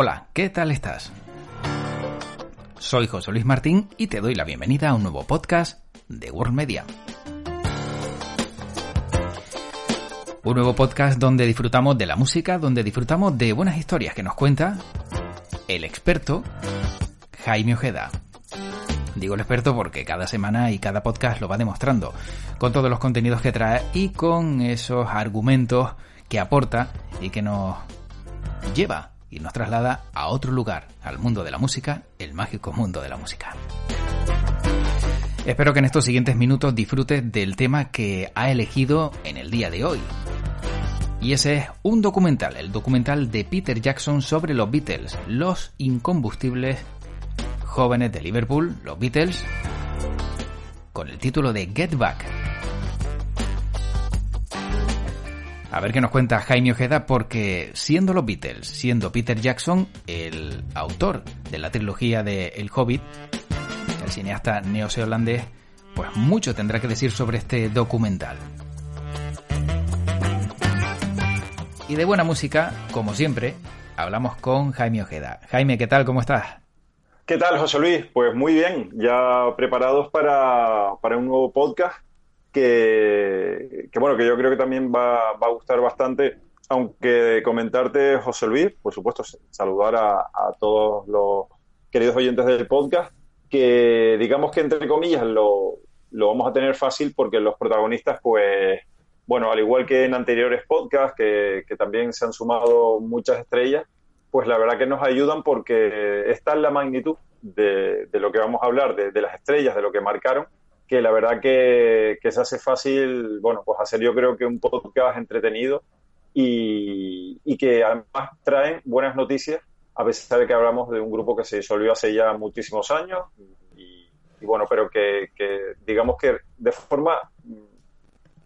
Hola, ¿qué tal estás? Soy José Luis Martín y te doy la bienvenida a un nuevo podcast de World Media. Un nuevo podcast donde disfrutamos de la música, donde disfrutamos de buenas historias que nos cuenta el experto Jaime Ojeda. Digo el experto porque cada semana y cada podcast lo va demostrando, con todos los contenidos que trae y con esos argumentos que aporta y que nos lleva y nos traslada a otro lugar, al mundo de la música, el mágico mundo de la música. Espero que en estos siguientes minutos disfrutes del tema que ha elegido en el día de hoy. Y ese es un documental, el documental de Peter Jackson sobre los Beatles, los incombustibles jóvenes de Liverpool, los Beatles, con el título de Get Back. A ver qué nos cuenta Jaime Ojeda, porque siendo los Beatles, siendo Peter Jackson el autor de la trilogía de El Hobbit, el cineasta neozelandés, pues mucho tendrá que decir sobre este documental. Y de buena música, como siempre, hablamos con Jaime Ojeda. Jaime, ¿qué tal? ¿Cómo estás? ¿Qué tal, José Luis? Pues muy bien, ya preparados para, para un nuevo podcast que, bueno, que yo creo que también va, a gustar bastante. Aunque comentarte, José Luis, por supuesto, saludar a, todos los queridos oyentes del podcast, que digamos que entre comillas lo, lo vamos a tener fácil porque los protagonistas, pues, bueno, al igual que en anteriores podcasts, que, también se han sumado muchas estrellas, pues la verdad que nos ayudan porque está en la magnitud de, lo que vamos a hablar, de, de, las estrellas, de lo que marcaron, que la verdad que, se hace fácil, bueno, pues hacer yo creo que un podcast entretenido y, que además traen buenas noticias, a pesar de que hablamos de un grupo que se disolvió hace ya muchísimos años y, bueno, pero que digamos que de forma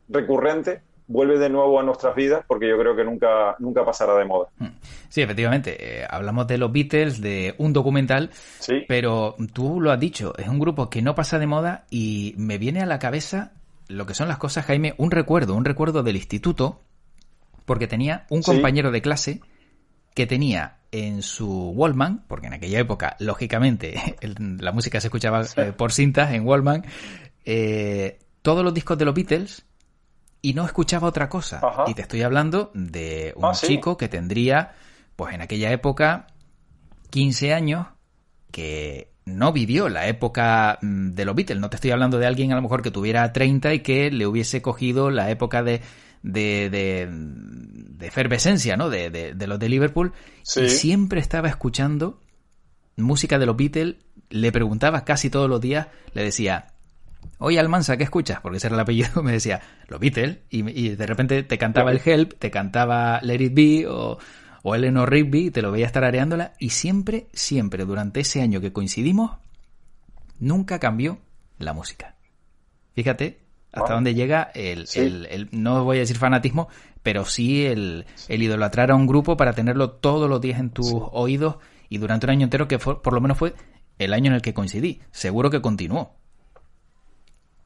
recurrente vuelve de nuevo a nuestras vidas porque yo creo que nunca, nunca pasará de moda. Hmm. Sí, efectivamente. Eh, hablamos de los Beatles, de un documental, sí. pero tú lo has dicho, es un grupo que no pasa de moda y me viene a la cabeza lo que son las cosas, Jaime, un recuerdo, un recuerdo del instituto, porque tenía un compañero de clase que tenía en su Wallman, porque en aquella época, lógicamente, la música se escuchaba eh, por cintas en Wallman, eh, todos los discos de los Beatles y no escuchaba otra cosa. Y te estoy hablando de un ah, chico que tendría, pues en aquella época, 15 años, que no vivió la época mm, de los Beatles. No te estoy hablando de alguien a lo mejor que tuviera 30 y que le hubiese cogido la época de, de, de, efervescencia, ¿no? De, de, los de Liverpool. Y siempre estaba escuchando música de los Beatles. Le preguntaba casi todos los días, le decía, Oye, Almanza, ¿qué escuchas? Porque ese era el apellido, me decía, los Beatles, y, de repente te cantaba el Help, te cantaba Let It Be o, o Eleanor Rigby, te lo veía estar areándola, y siempre, siempre, durante ese año que coincidimos, nunca cambió la música. Fíjate hasta dónde llega el, el, no voy a decir fanatismo, pero sí el, el, idolatrar a un grupo para tenerlo todos los días en tus oídos y durante un año entero que fue, por lo menos fue el año en el que coincidí. Seguro que continuó.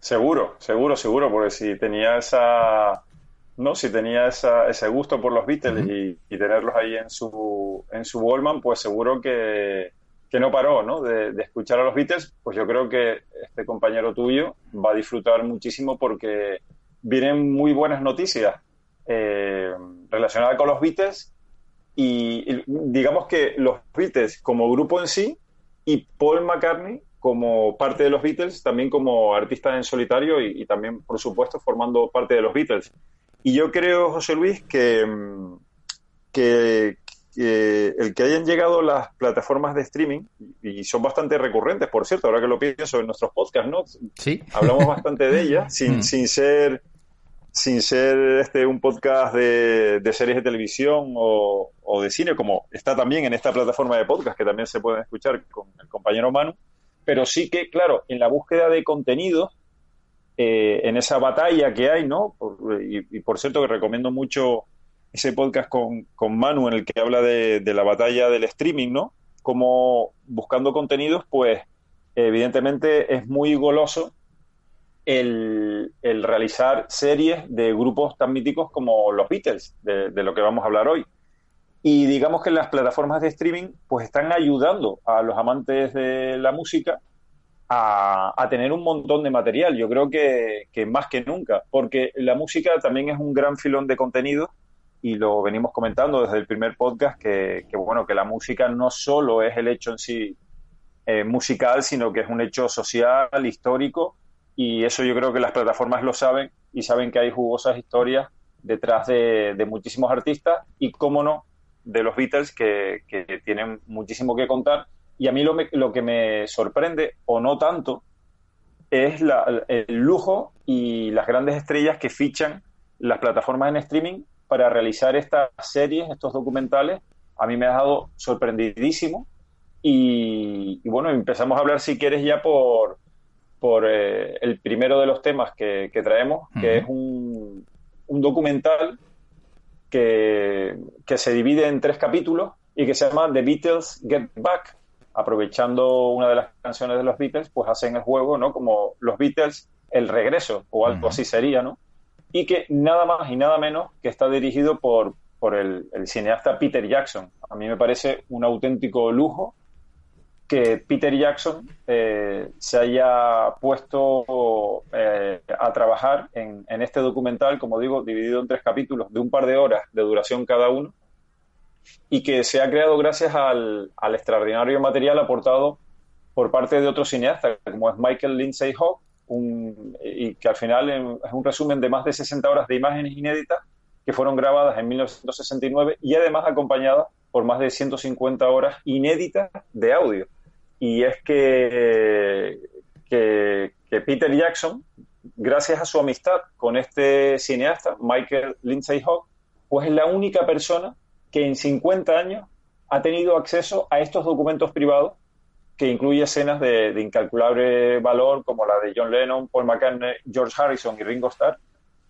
Seguro, seguro, seguro, porque si tenía esa, no, si tenía esa, ese gusto por los Beatles y, tenerlos ahí en su, en su Wallman, pues seguro que, no paró, ¿no? De, escuchar a los Beatles, pues yo creo que este compañero tuyo va a disfrutar muchísimo porque vienen muy buenas noticias eh, relacionadas con los Beatles y digamos que los Beatles como grupo en sí y Paul McCartney como parte de los Beatles, también como artista en solitario y, también, por supuesto, formando parte de los Beatles. Y yo creo, José Luis, que, mm, que, el que hayan llegado las plataformas de streaming, y son bastante recurrentes, por cierto, ahora que lo pienso en nuestros podcasts, ¿no? Sí. Hablamos bastante de ellas, sin, mm. sin ser sin ser este un podcast de, series de televisión o, de cine, como está también en esta plataforma de podcast que también se pueden escuchar con el compañero Manu, pero sí que, claro, en la búsqueda de contenidos, eh, en esa batalla que hay, ¿no? y, por cierto que recomiendo mucho ese podcast con, con Manu en el que habla de, de la batalla del streaming, ¿no? Como buscando contenidos, pues evidentemente es muy goloso el, realizar series de grupos tan míticos como los Beatles, de, lo que vamos a hablar hoy. Y digamos que las plataformas de streaming pues están ayudando a los amantes de la música a, tener un montón de material. Yo creo que, más que nunca, porque la música también es un gran filón de contenido y lo venimos comentando desde el primer podcast que, bueno que la música no solo es el hecho en sí eh, musical, sino que es un hecho social, histórico y eso yo creo que las plataformas lo saben y saben que hay jugosas historias detrás de, muchísimos artistas y, cómo no, de los Beatles que, tienen muchísimo que contar. Y a mí lo, lo, que me sorprende, o no tanto, es el lujo y las grandes estrellas que fichan las plataformas en streaming para realizar estas series, estos documentales. A mí me ha dejado sorprendidísimo. y bueno, empezamos a hablar, si quieres, ya por, por eh, el primero de los temas que, traemos, que es un, documental que, se divide en tres capítulos y que se llama The Beatles Get Back. Aprovechando una de las canciones de los Beatles, pues hacen el juego, ¿no? Como los Beatles, el regreso, o algo así sería, ¿no? Y que nada más y nada menos que está dirigido por, por el cineasta Peter Jackson. A mí me parece un auténtico lujo que Peter Jackson eh, se haya puesto eh, a trabajar en, este documental, como digo, dividido en tres capítulos de un par de horas de duración cada uno, y que se ha creado gracias al, extraordinario material aportado por parte de otros cineastas, como es Michael Lindsay Hogg, y que al final es un resumen de más de 60 horas de imágenes inéditas que fueron grabadas en 1969 y además acompañadas por más de 150 horas inéditas de audio y es que, que, Peter Jackson, gracias a su amistad con este cineasta, Michael Lindsay Hogg, pues es la única persona que en 50 años ha tenido acceso a estos documentos privados que incluye escenas de, de, incalculable valor como la de John Lennon, Paul McCartney, George Harrison y Ringo Starr,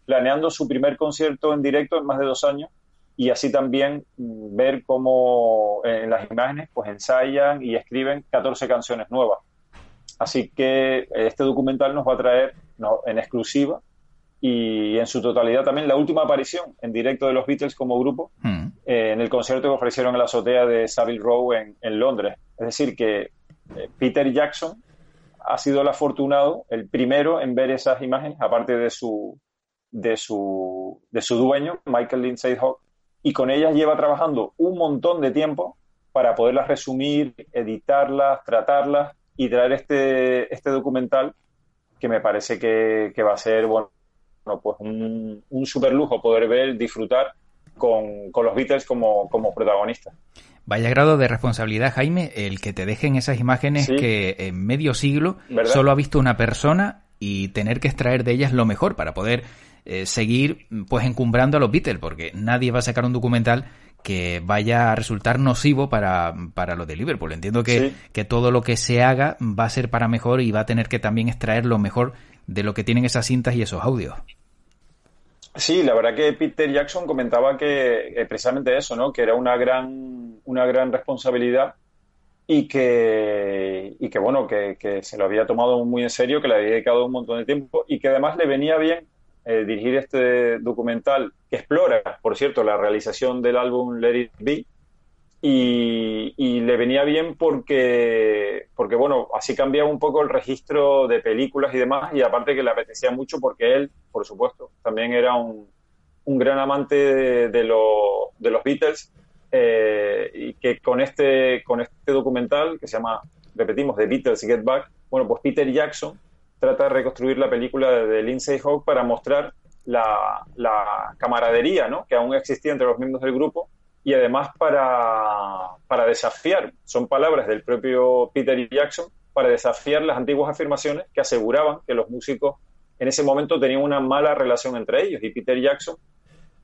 planeando su primer concierto en directo en más de dos años y así también mm, ver cómo eh, en las imágenes pues ensayan y escriben 14 canciones nuevas. Así que eh, este documental nos va a traer en exclusiva y en su totalidad también la última aparición en directo de los Beatles como grupo mm. eh, en el concierto que ofrecieron en la azotea de Savile Row en, en Londres. Es decir, que Peter Jackson ha sido el afortunado, el primero en ver esas imágenes, aparte de su, de su, de su dueño, Michael Lindsay Hogg, y con ellas lleva trabajando un montón de tiempo para poderlas resumir, editarlas, tratarlas y traer este, este documental que me parece que, va a ser bueno, pues un, un super lujo poder ver, disfrutar con, los Beatles como, como protagonistas. Vaya grado de responsabilidad, Jaime, el que te dejen esas imágenes que en medio siglo solo ha visto una persona y tener que extraer de ellas lo mejor para poder eh, seguir pues encumbrando a los Beatles, porque nadie va a sacar un documental que vaya a resultar nocivo para, para lo de Liverpool. Entiendo que, que todo lo que se haga va a ser para mejor y va a tener que también extraer lo mejor de lo que tienen esas cintas y esos audios. Sí, la verdad que Peter Jackson comentaba que eh, precisamente eso, ¿no? Que era una gran, una gran responsabilidad y que, y que bueno, que, que, se lo había tomado muy en serio, que le había dedicado un montón de tiempo y que además le venía bien eh, dirigir este documental que explora, por cierto, la realización del álbum Let It Be. Y, le venía bien porque, porque, bueno, así cambiaba un poco el registro de películas y demás, y aparte que le apetecía mucho porque él, por supuesto, también era un, un gran amante de, de, de los Beatles, eh, y que con este, con este documental, que se llama, repetimos, The Beatles Get Back, bueno, pues Peter Jackson trata de reconstruir la película de Lindsay Hogg para mostrar la, camaradería ¿no? que aún existía entre los miembros del grupo y además para, para desafiar, son palabras del propio Peter Jackson, para desafiar las antiguas afirmaciones que aseguraban que los músicos en ese momento tenían una mala relación entre ellos y Peter Jackson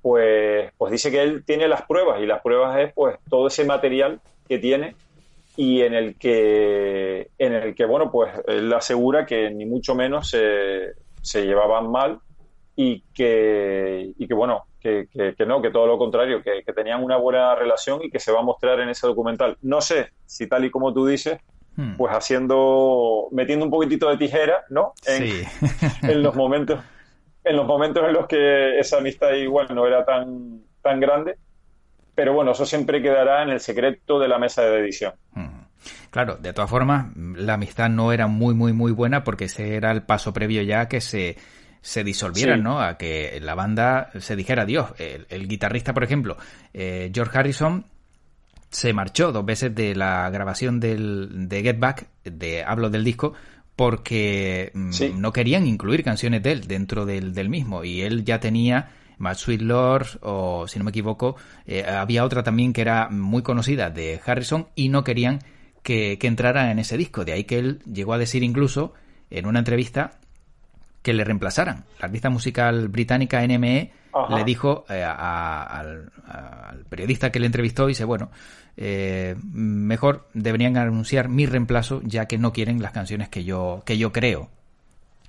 pues, pues dice que él tiene las pruebas y las pruebas es pues todo ese material que tiene y en el que en el que bueno pues él asegura que ni mucho menos se, se llevaban mal y que, y que bueno, que, que, no, que todo lo contrario, que, tenían una buena relación y que se va a mostrar en ese documental. No sé si tal y como tú dices, hmm. pues haciendo, metiendo un poquitito de tijera, ¿no? En, en, los momentos, en los momentos en los que esa amistad igual no era tan, tan grande. Pero bueno, eso siempre quedará en el secreto de la mesa de edición. Claro, de todas formas, la amistad no era muy, muy, muy buena porque ese era el paso previo ya que se se disolvieran, ¿no? A que la banda se dijera adiós. El, guitarrista, por ejemplo, eh, George Harrison, se marchó dos veces de la grabación del, de Get Back, de hablo del disco, porque mm, no querían incluir canciones de él dentro del, del mismo. Y él ya tenía Mad Sweet Lord, o si no me equivoco, eh, había otra también que era muy conocida de Harrison y no querían que, que entrara en ese disco. De ahí que él llegó a decir incluso en una entrevista que le reemplazaran. La artista musical británica NME le dijo eh, al, periodista que le entrevistó, dice, bueno, eh, mejor deberían anunciar mi reemplazo ya que no quieren las canciones que yo, que yo creo.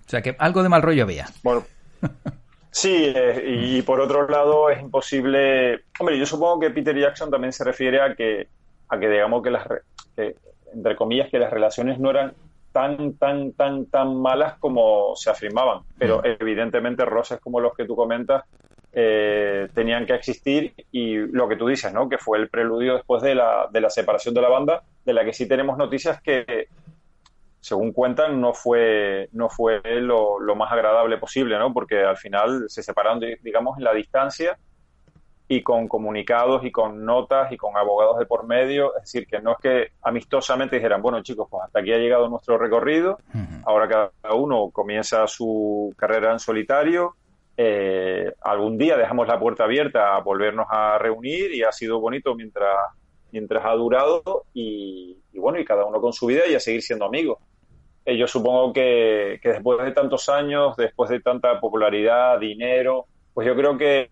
O sea que algo de mal rollo había. Bueno. Sí, eh, y por otro lado es imposible. Hombre, yo supongo que Peter Jackson también se refiere a que, a que digamos que las, que, entre comillas, que las relaciones no eran tan, tan, tan, tan malas como se afirmaban. Pero mm. evidentemente roces como los que tú comentas eh, tenían que existir y lo que tú dices, ¿no? Que fue el preludio después de la, de la separación de la banda, de la que sí tenemos noticias que, según cuentan, no fue, no fue lo, lo más agradable posible, ¿no? Porque al final se separaron, digamos, en la distancia y con comunicados y con notas y con abogados de por medio. Es decir, que no es que amistosamente dijeran, bueno chicos, pues hasta aquí ha llegado nuestro recorrido, ahora cada uno comienza su carrera en solitario. Eh, algún día dejamos la puerta abierta a volvernos a reunir y ha sido bonito mientras, mientras ha durado y, bueno, y cada uno con su vida y a seguir siendo amigos. Eh, yo supongo que, que, después de tantos años, después de tanta popularidad, dinero, pues yo creo que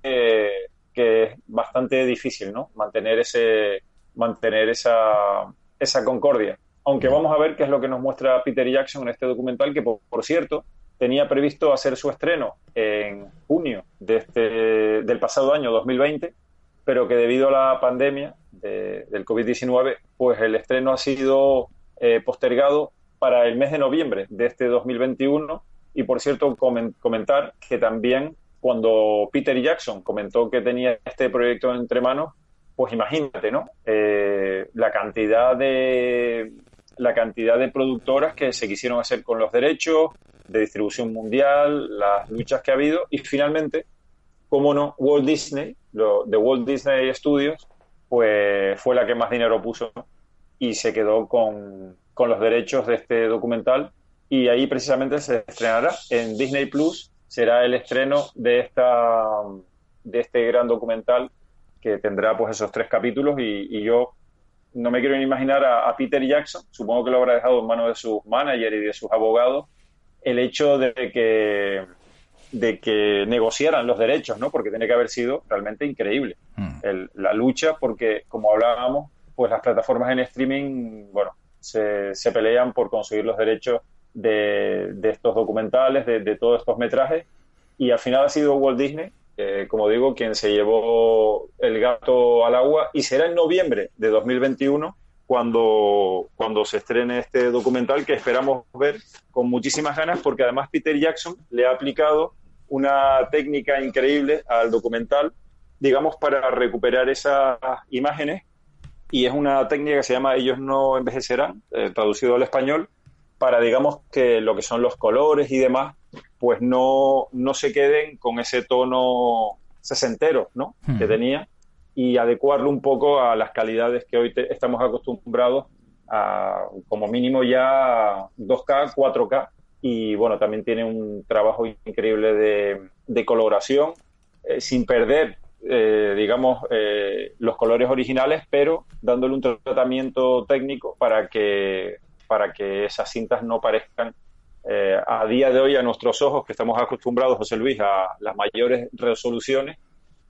que es bastante difícil, ¿no? Mantener ese, mantener esa, esa concordia. Aunque vamos a ver qué es lo que nos muestra Peter Jackson en este documental, que por, cierto tenía previsto hacer su estreno en junio de este, del pasado año 2020, pero que debido a la pandemia del COVID-19, pues el estreno ha sido eh, postergado para el mes de noviembre de este 2021. Y por cierto, comentar que también cuando Peter Jackson comentó que tenía este proyecto entre manos, pues imagínate, ¿no? Eh, la cantidad de la cantidad de productoras que se quisieron hacer con los derechos de distribución mundial, las luchas que ha habido y finalmente, como no, Walt Disney, lo, de Walt Disney Studios, pues fue la que más dinero puso y se quedó con, con los derechos de este documental y ahí precisamente se estrenará en Disney Plus será el estreno de esta de este gran documental que tendrá pues esos tres capítulos y, yo no me quiero ni imaginar a, Peter Jackson, supongo que lo habrá dejado en manos de sus managers y de sus abogados, el hecho de que de que negociaran los derechos, ¿no? Porque tiene que haber sido realmente increíble mm. la lucha, porque como hablábamos, pues las plataformas en streaming, bueno, se, se pelean por conseguir los derechos de, estos documentales, de, todos estos metrajes, y al final ha sido Walt Disney, como digo, quien se llevó el gato al agua, y será en noviembre de 2021 cuando, cuando se estrene este documental que esperamos ver con muchísimas ganas, porque además Peter Jackson le ha aplicado una técnica increíble al documental, digamos, para recuperar esas imágenes, y es una técnica que se llama Ellos no envejecerán, eh, traducido al español, para, digamos, que lo que son los colores y demás, pues no, no se queden con ese tono sesentero, ¿no? Hmm. Que tenía y adecuarlo un poco a las calidades que hoy estamos acostumbrados a, como mínimo ya 2K, 4K y bueno, también tiene un trabajo increíble de, coloración eh, sin perder, eh, digamos, eh, los colores originales, pero dándole un tratamiento técnico para que para que esas cintas no parezcan eh, a día de hoy a nuestros ojos, que estamos acostumbrados, José Luis, a las mayores resoluciones,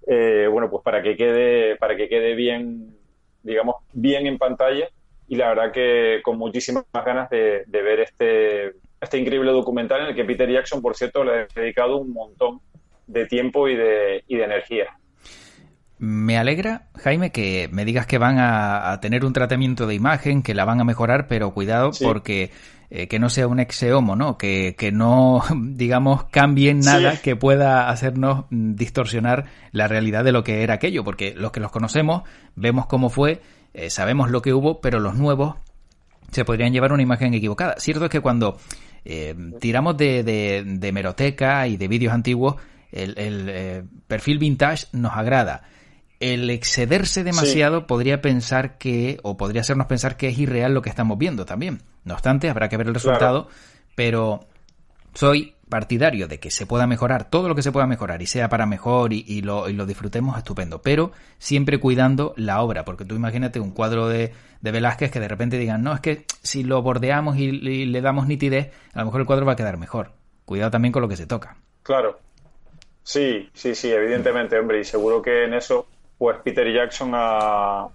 eh, bueno, pues para que quede, para que quede bien, digamos, bien en pantalla. Y la verdad que con muchísimas ganas de, ver este, este increíble documental en el que Peter Jackson, por cierto, le ha dedicado un montón de tiempo y de, y de energía. Me alegra, Jaime, que me digas que van a, tener un tratamiento de imagen, que la van a mejorar, pero cuidado porque eh, que no sea un exeomo, ¿no? Que, que no, digamos, cambien nada que pueda hacernos distorsionar la realidad de lo que era aquello, porque los que los conocemos vemos cómo fue, eh, sabemos lo que hubo, pero los nuevos se podrían llevar una imagen equivocada. Cierto es que cuando eh, tiramos de, de, de, meroteca y de vídeos antiguos, el, el perfil vintage nos agrada el excederse demasiado podría pensar que, o podría hacernos pensar que es irreal lo que estamos viendo también. No obstante, habrá que ver el resultado, pero soy partidario de que se pueda mejorar todo lo que se pueda mejorar y sea para mejor y, lo, disfrutemos estupendo, pero siempre cuidando la obra, porque tú imagínate un cuadro de, de Velázquez que de repente digan, no, es que si lo bordeamos y, y le damos nitidez, a lo mejor el cuadro va a quedar mejor. Cuidado también con lo que se toca. Claro. Sí, sí, sí, evidentemente, hombre, y seguro que en eso pues Peter Jackson ha,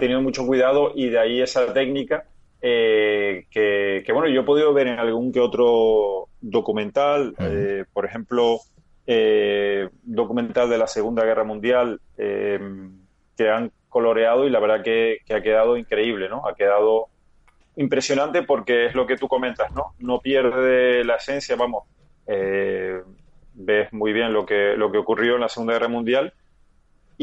tenido mucho cuidado y de ahí esa técnica eh, que, bueno, yo he podido ver en algún que otro documental, eh, por ejemplo, eh, documental de la Segunda Guerra Mundial que han coloreado y la verdad que, que, ha quedado increíble, ¿no? Ha quedado impresionante porque es lo que tú comentas, ¿no? No pierde la esencia, vamos, ves muy bien lo que, lo que ocurrió en la Segunda Guerra Mundial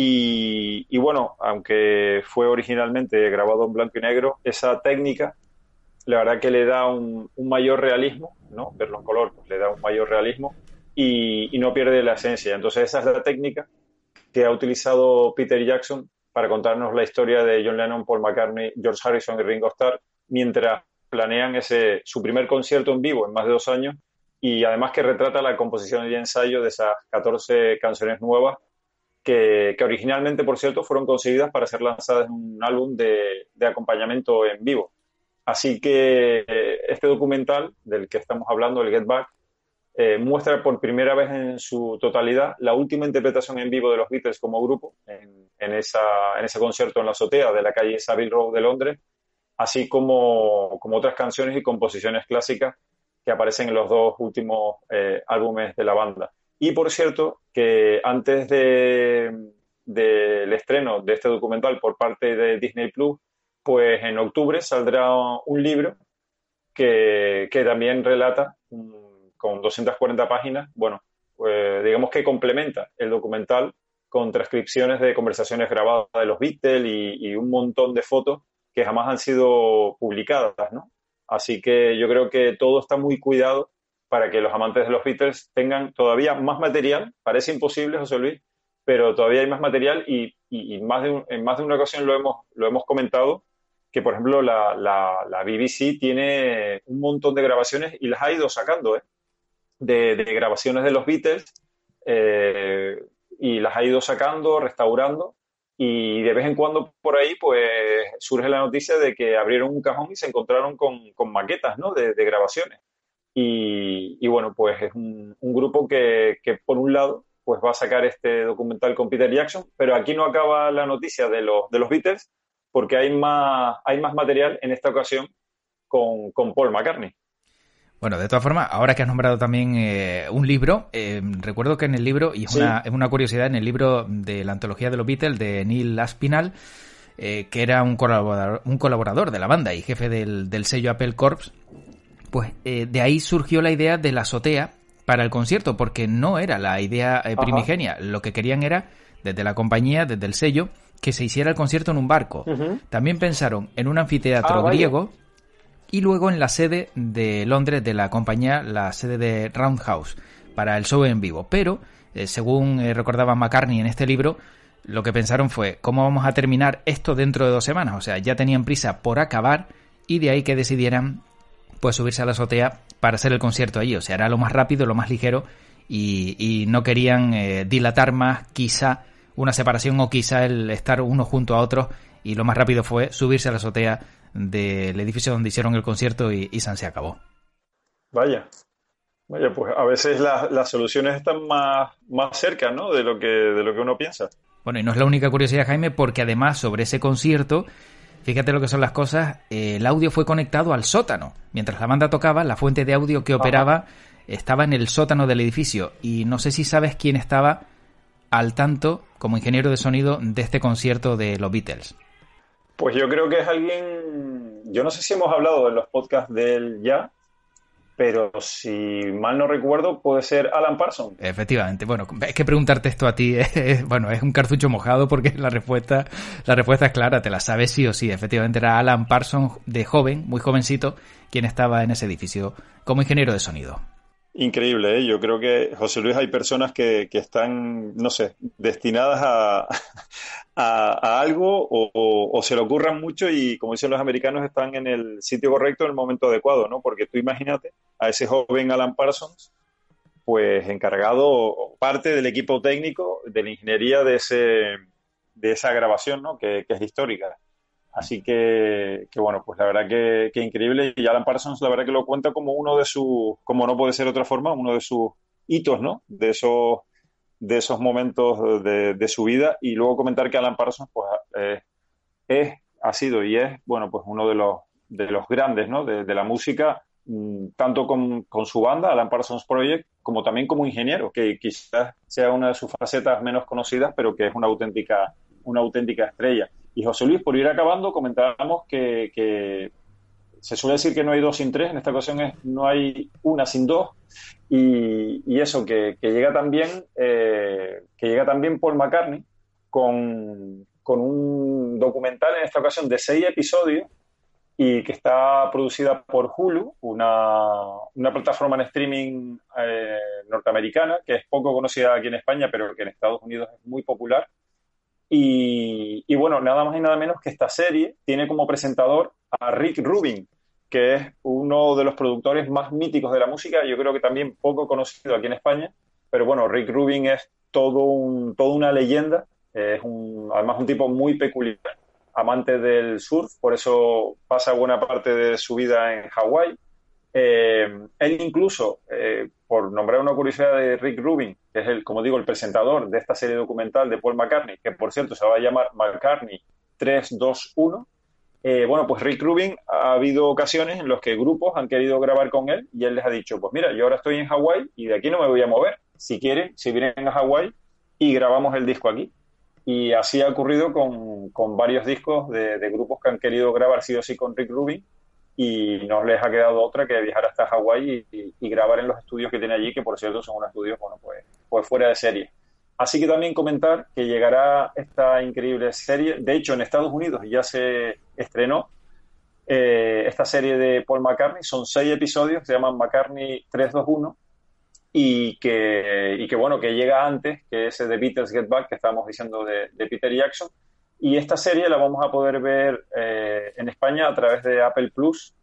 y, bueno, aunque fue originalmente grabado en blanco y negro, esa técnica, la verdad que le da un, mayor realismo, ¿no? Verlo en color, pues le da un mayor realismo y, no pierde la esencia. Entonces esa es la técnica que ha utilizado Peter Jackson para contarnos la historia de John Lennon, Paul McCartney, George Harrison y Ringo Starr mientras planean ese, su primer concierto en vivo en más de dos años y además que retrata la composición y ensayo de esas 14 canciones nuevas que, originalmente, por cierto, fueron conseguidas para ser lanzadas en un álbum de, acompañamiento en vivo. Así que eh, este documental del que estamos hablando, el Get Back, eh, muestra por primera vez en su totalidad la última interpretación en vivo de los Beatles como grupo en, esa, en ese concierto en la azotea de la calle Savile Row de Londres, así como, como otras canciones y composiciones clásicas que aparecen en los dos últimos eh, álbumes de la banda. Y por cierto, que antes del estreno de este documental por parte de Disney Plus, pues en octubre saldrá un libro que, también relata con 240 páginas, bueno, pues digamos que complementa el documental con transcripciones de conversaciones grabadas de los Beatles y, y, un montón de fotos que jamás han sido publicadas, ¿no? Así que yo creo que todo está muy cuidado para que los amantes de los Beatles tengan todavía más material. Parece imposible, José Luis, pero todavía hay más material y, más de en más de una ocasión lo hemos, lo hemos comentado, que por ejemplo la, la, BBC tiene un montón de grabaciones y las ha ido sacando, ¿eh? de, grabaciones de los Beatles eh, y las ha ido sacando, restaurando y de vez en cuando por ahí pues surge la noticia de que abrieron un cajón y se encontraron con, maquetas ¿no? de, de grabaciones. Y, bueno, pues es un, grupo que, por un lado pues va a sacar este documental con Peter Jackson, pero aquí no acaba la noticia de los, de los Beatles porque hay más, hay más material en esta ocasión con, Paul McCartney. Bueno, de todas formas, ahora que has nombrado también eh, un libro, eh, recuerdo que en el libro, y es, una, es, una, curiosidad, en el libro de la antología de los Beatles de Neil Aspinall, eh, que era un colaborador, un colaborador de la banda y jefe del, del sello Apple Corps, pues eh, de ahí surgió la idea de la azotea para el concierto, porque no era la idea eh, primigenia. Lo que querían era, desde la compañía, desde el sello, que se hiciera el concierto en un barco. También pensaron en un anfiteatro ah, griego y luego en la sede de Londres de la compañía, la sede de Roundhouse, para el show en vivo. Pero, eh, según recordaba McCartney en este libro, lo que pensaron fue, ¿cómo vamos a terminar esto dentro de dos semanas? O sea, ya tenían prisa por acabar y de ahí que decidieran pues subirse a la azotea para hacer el concierto allí. O sea, era lo más rápido, lo más ligero y, no querían eh, dilatar más quizá una separación o quizá el estar uno junto a otro y lo más rápido fue subirse a la azotea del edificio donde hicieron el concierto y, y San se acabó. Vaya. Vaya, pues a veces las soluciones están más, más cerca, ¿no? De lo que, de lo que uno piensa. Bueno, y no es la única curiosidad, Jaime, porque además sobre ese concierto, fíjate lo que son las cosas, eh, el audio fue conectado al sótano. Mientras la banda tocaba, la fuente de audio que operaba estaba en el sótano del edificio. Y no sé si sabes quién estaba al tanto como ingeniero de sonido de este concierto de los Beatles. Pues yo creo que es alguien, yo no sé si hemos hablado en los podcasts del ya, pero si mal no recuerdo, puede ser Alan Parsons. Efectivamente, bueno, es que preguntarte esto a ti, es, bueno, es un cartucho mojado porque la respuesta, la respuesta es clara, te la sabes sí o sí. Efectivamente era Alan Parsons de joven, muy jovencito, quien estaba en ese edificio como ingeniero de sonido. Increíble, ¿eh? yo creo que, José Luis, hay personas que, que están, no sé, destinadas a, a, algo o, se le ocurran mucho y, como dicen los americanos, están en el sitio correcto en el momento adecuado, ¿no? Porque tú imagínate a ese joven Alan Parsons, pues encargado, parte del equipo técnico de la ingeniería de, ese, de esa grabación, ¿no? Que, es histórica. Así que, bueno, pues la verdad que, que, increíble. Y Alan Parsons, la verdad que lo cuenta como uno de sus, como no puede ser de otra forma, uno de sus hitos, ¿no? De esos de esos momentos de, su vida y luego comentar que Alan Parsons pues, eh, es, ha sido y es bueno pues uno de los, de los grandes ¿no? de, la música, mm, tanto con, su banda, Alan Parsons Project, como también como ingeniero, que quizás sea una de sus facetas menos conocidas, pero que es una auténtica, una auténtica estrella. Y José Luis, por ir acabando, comentábamos que, se suele decir que no hay dos sin tres, en esta ocasión es no hay una sin dos, y, eso, que, llega también, eh, que llega también Paul McCartney con, un documental, en esta ocasión de seis episodios, y que está producida por Hulu, una, plataforma en streaming eh, norteamericana, que es poco conocida aquí en España, pero que en Estados Unidos es muy popular. Y, bueno, nada más y nada menos que esta serie tiene como presentador a Rick Rubin, que es uno de los productores más míticos de la música, yo creo que también poco conocido aquí en España, pero bueno, Rick Rubin es todo un, toda una leyenda, es un, además un tipo muy peculiar, amante del surf, por eso pasa buena parte de su vida en Hawái. Eh, él incluso, eh, por nombrar una curiosidad de Rick Rubin, que es el, como digo, el presentador de esta serie documental de Paul McCartney, que por cierto se va a llamar McCartney 321, eh, bueno, pues Rick Rubin ha habido ocasiones en las que grupos han querido grabar con él y él les ha dicho, pues mira, yo ahora estoy en Hawái y de aquí no me voy a mover. Si quieren, si vienen a Hawái y grabamos el disco aquí. Y así ha ocurrido con, varios discos de, grupos que han querido grabar sí o sí con Rick Rubin y no les ha quedado otra que viajar hasta Hawái y, grabar en los estudios que tiene allí, que por cierto son unos estudios, bueno, pues, pues fuera de serie. Así que también comentar que llegará esta increíble serie. De hecho, en Estados Unidos ya se estrenó eh, esta serie de Paul McCartney. Son seis episodios, se llaman McCartney 321. Y que, y que bueno, que llega antes que ese de Beatles Get Back que estábamos diciendo de, Peter Jackson. Y esta serie la vamos a poder ver eh, en España a través de Apple Plus.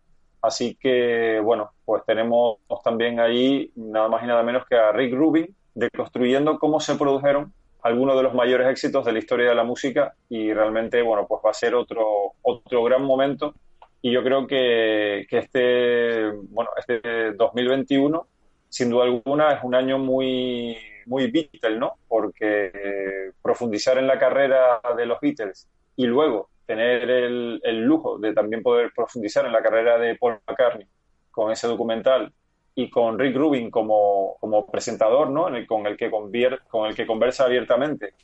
Así que, bueno, pues tenemos también ahí nada más y nada menos que a Rick Rubin, deconstruyendo cómo se produjeron algunos de los mayores éxitos de la historia de la música y realmente, bueno, pues va a ser otro, otro gran momento y yo creo que, que este, bueno, este 2021, sin duda alguna, es un año muy, muy Beatles, ¿no? Porque profundizar en la carrera de los Beatles y luego tener el, el lujo de también poder profundizar en la carrera de Paul McCartney con ese documental y con Rick Rubin como, como presentador, ¿no? En el, con, el que convier, con el que conversa abiertamente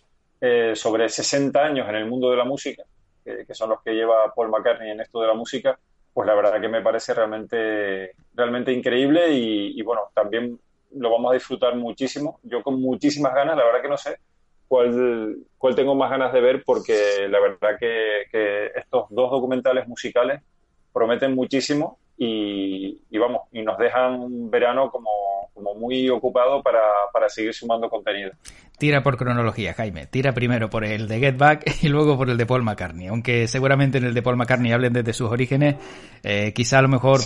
eh, sobre 60 años en el mundo de la música, que son los que lleva Paul McCartney en esto de la música, pues la verdad que me parece realmente, realmente increíble y, bueno, también lo vamos a disfrutar muchísimo. Yo con muchísimas ganas, la verdad que no sé cuál, cuál tengo más ganas de ver porque la verdad que, que estos dos documentales musicales prometen muchísimo y, vamos, y nos dejan un verano como, muy ocupado para, seguir sumando contenido. Tira por cronología, Jaime. Tira primero por el de Get Back y luego por el de Paul McCartney. Aunque seguramente en el de Paul McCartney hablen desde sus orígenes, eh, quizá a lo mejor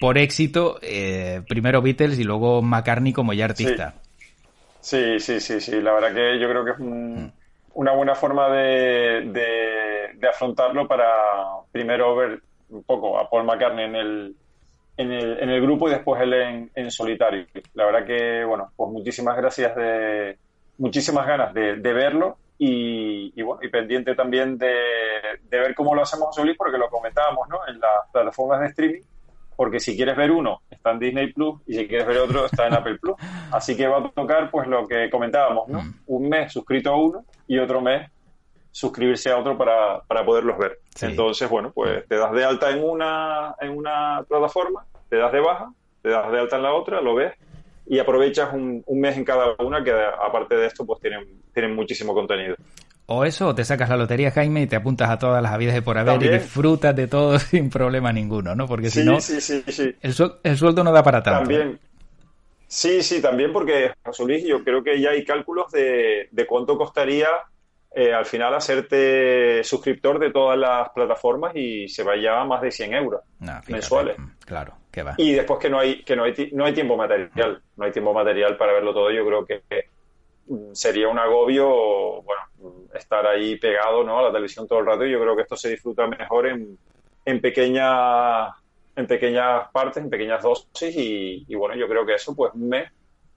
por, éxito, eh, primero Beatles y luego McCartney como ya artista. Sí, sí, sí, sí. La verdad que yo creo que es mm. una buena forma de, de afrontarlo para primero ver un poco a Paul McCartney en el, en el, en el grupo y después él en, solitario. La verdad que, bueno, pues muchísimas gracias de, muchísimas ganas de, verlo y, y, bueno, y pendiente también de, de, ver cómo lo hacemos Luis, porque lo comentábamos, ¿no? En las plataformas de streaming, porque si quieres ver uno está en Disney Plus y si quieres ver otro está en Apple Plus. Así que va a tocar pues lo que comentábamos, ¿no? Mm. Un mes suscrito a uno y otro mes suscribirse a otro para, para poderlos ver. Entonces, bueno, pues te das de alta en una, en una plataforma, te das de baja, te das de alta en la otra, lo ves y aprovechas un, un mes en cada una que aparte de esto pues tienen, tienen muchísimo contenido. O eso, o te sacas la lotería, Jaime, y te apuntas a todas las habidas de por haber y disfrutas de todo sin problema ninguno, ¿no? Porque si no, El, sueldo no da para tanto. También. Sí, sí, también porque, José Luis, yo creo que ya hay cálculos de, de cuánto costaría eh, al final hacerte suscriptor de todas las plataformas y se vaya a más de 100 euros mensuales. Mm, claro, Y después que no hay, que no hay, no hay tiempo material, no hay tiempo material para verlo todo. Yo creo que mm, sería un agobio, bueno, estar ahí pegado ¿no? a la televisión todo el rato y yo creo que esto se disfruta mejor en, en pequeñas en pequeñas partes, en pequeñas dosis y, bueno, yo creo que eso pues un mes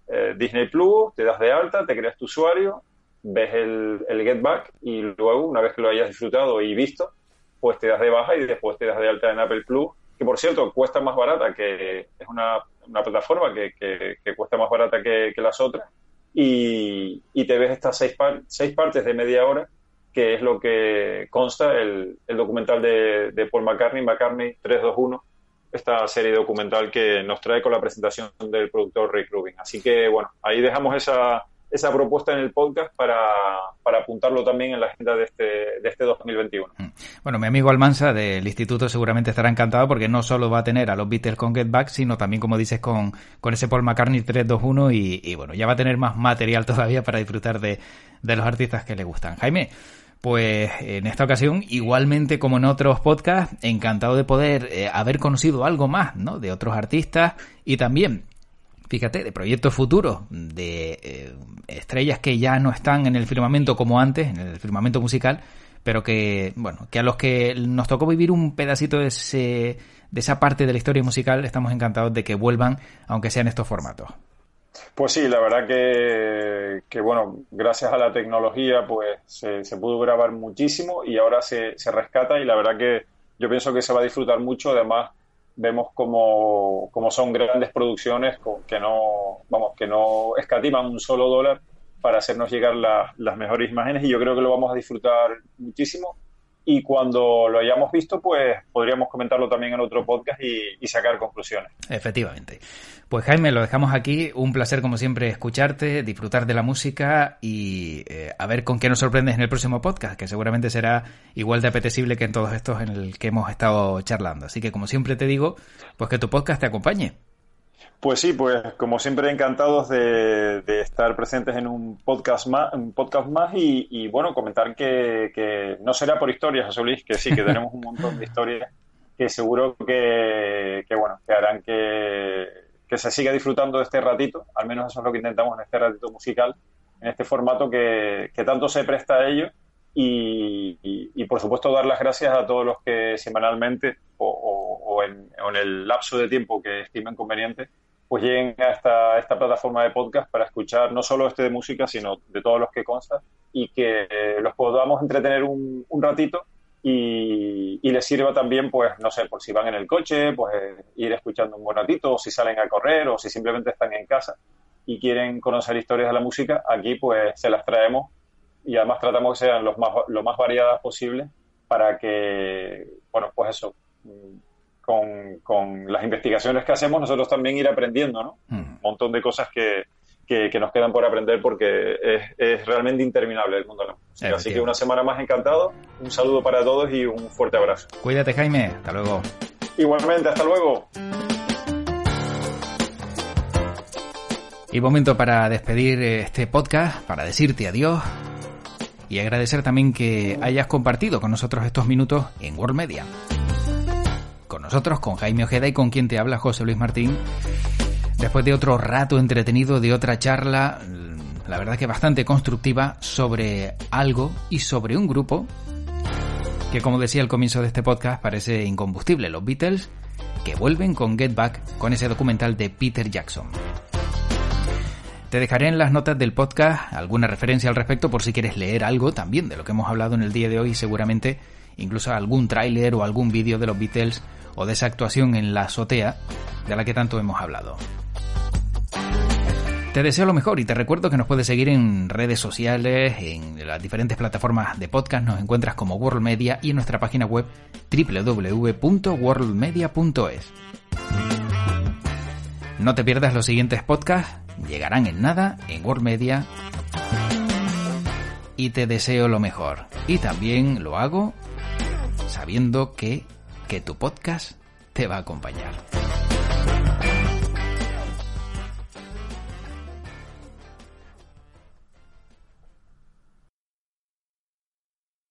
eh, Disney Plus, te das de alta, te creas tu usuario ves el, el Get Back y luego, una vez que lo hayas disfrutado y visto, pues te das de baja y después te das de alta en Apple Plus, que por cierto cuesta más barata, que es una, una plataforma que, que, cuesta más barata que, las otras, y, y, te ves estas seis, seis partes de media hora, que es lo que consta el, el documental de, de Paul McCartney, McCartney 321, esta serie documental que nos trae con la presentación del productor Rick Rubin. Así que bueno, ahí dejamos esa, esa propuesta en el podcast para, para apuntarlo también en la agenda de este, de este 2021. Mm. Bueno, mi amigo Almanza del instituto seguramente estará encantado porque no solo va a tener a los Beatles con Get Back, sino también, como dices, con, con ese Paul McCartney 321 y, y bueno, ya va a tener más material todavía para disfrutar de, de los artistas que le gustan. Jaime, pues en esta ocasión, igualmente como en otros podcasts, encantado de poder eh, haber conocido algo más, ¿no? De otros artistas y también fíjate, de proyectos futuros, de eh, estrellas que ya no están en el firmamento como antes, en el firmamento musical, pero que, bueno, que a los que nos tocó vivir un pedacito de, ese, de esa parte de la historia musical, estamos encantados de que vuelvan, aunque sean estos formatos. Pues sí, la verdad que, bueno, gracias a la tecnología, pues se, se pudo grabar muchísimo y ahora se, se rescata y la verdad que yo pienso que se va a disfrutar mucho, además vemos como, son grandes producciones que no, vamos, que no escatiman un solo dólar para hacernos llegar las mejores imágenes y yo creo que lo vamos a disfrutar muchísimo y cuando lo hayamos visto, pues podríamos comentarlo también en otro podcast y, sacar conclusiones. Efectivamente. Pues Jaime, lo dejamos aquí. Un placer, como siempre, escucharte, disfrutar de la música y eh, a ver con qué nos sorprendes en el próximo podcast, que seguramente será igual de apetecible que en todos estos en el que hemos estado charlando. Así que, como siempre te digo, pues que tu podcast te acompañe. Pues sí, pues como siempre encantados de, estar presentes en un podcast más, un podcast más y, bueno, comentar que, no será por historias, José Luis, que sí, que tenemos un montón de historias que seguro que, bueno, que harán que, se siga disfrutando de este ratito, al menos eso es lo que intentamos en este ratito musical, en este formato que, tanto se presta a ello. Y, por supuesto dar las gracias a todos los que semanalmente o, en, o en el lapso de tiempo que estimen conveniente pues lleguen a esta, plataforma de podcast para escuchar no solo este de música, sino de todos los que consta y que eh, los podamos entretener un, un ratito y, y, les sirva también, pues, no sé, por si van en el coche, pues ir escuchando un buen ratito, o si salen a correr, o si simplemente están en casa y quieren conocer historias de la música, aquí pues se las traemos y además tratamos que sean los más, lo más variadas posible para que, bueno, pues eso, con, con, las investigaciones que hacemos, nosotros también ir aprendiendo, ¿no? Mm. Un montón de cosas que, que, nos quedan por aprender porque es, es realmente interminable el mundo música. Así que una semana más encantado, un saludo para todos y un fuerte abrazo. Cuídate Jaime, hasta luego. Igualmente, hasta luego. Y momento para despedir este podcast, para decirte adiós y agradecer también que hayas compartido con nosotros estos minutos en World Media con nosotros, con Jaime Ojeda y con quien te habla José Luis Martín. Después de otro rato entretenido, de otra charla, la verdad que bastante constructiva, sobre algo y sobre un grupo que, como decía al comienzo de este podcast, parece incombustible, los Beatles, que vuelven con Get Back con ese documental de Peter Jackson. Te dejaré en las notas del podcast alguna referencia al respecto por si quieres leer algo también de lo que hemos hablado en el día de hoy, seguramente incluso algún tráiler o algún vídeo de los Beatles o de esa actuación en la azotea de la que tanto hemos hablado. Te deseo lo mejor y te recuerdo que nos puedes seguir en redes sociales, en las diferentes plataformas de podcast, nos encuentras como World Media y en nuestra página web www.worldmedia.es. No te pierdas los siguientes podcasts, llegarán en nada en World Media y te deseo lo mejor. Y también lo hago sabiendo que, que tu podcast te va a acompañar.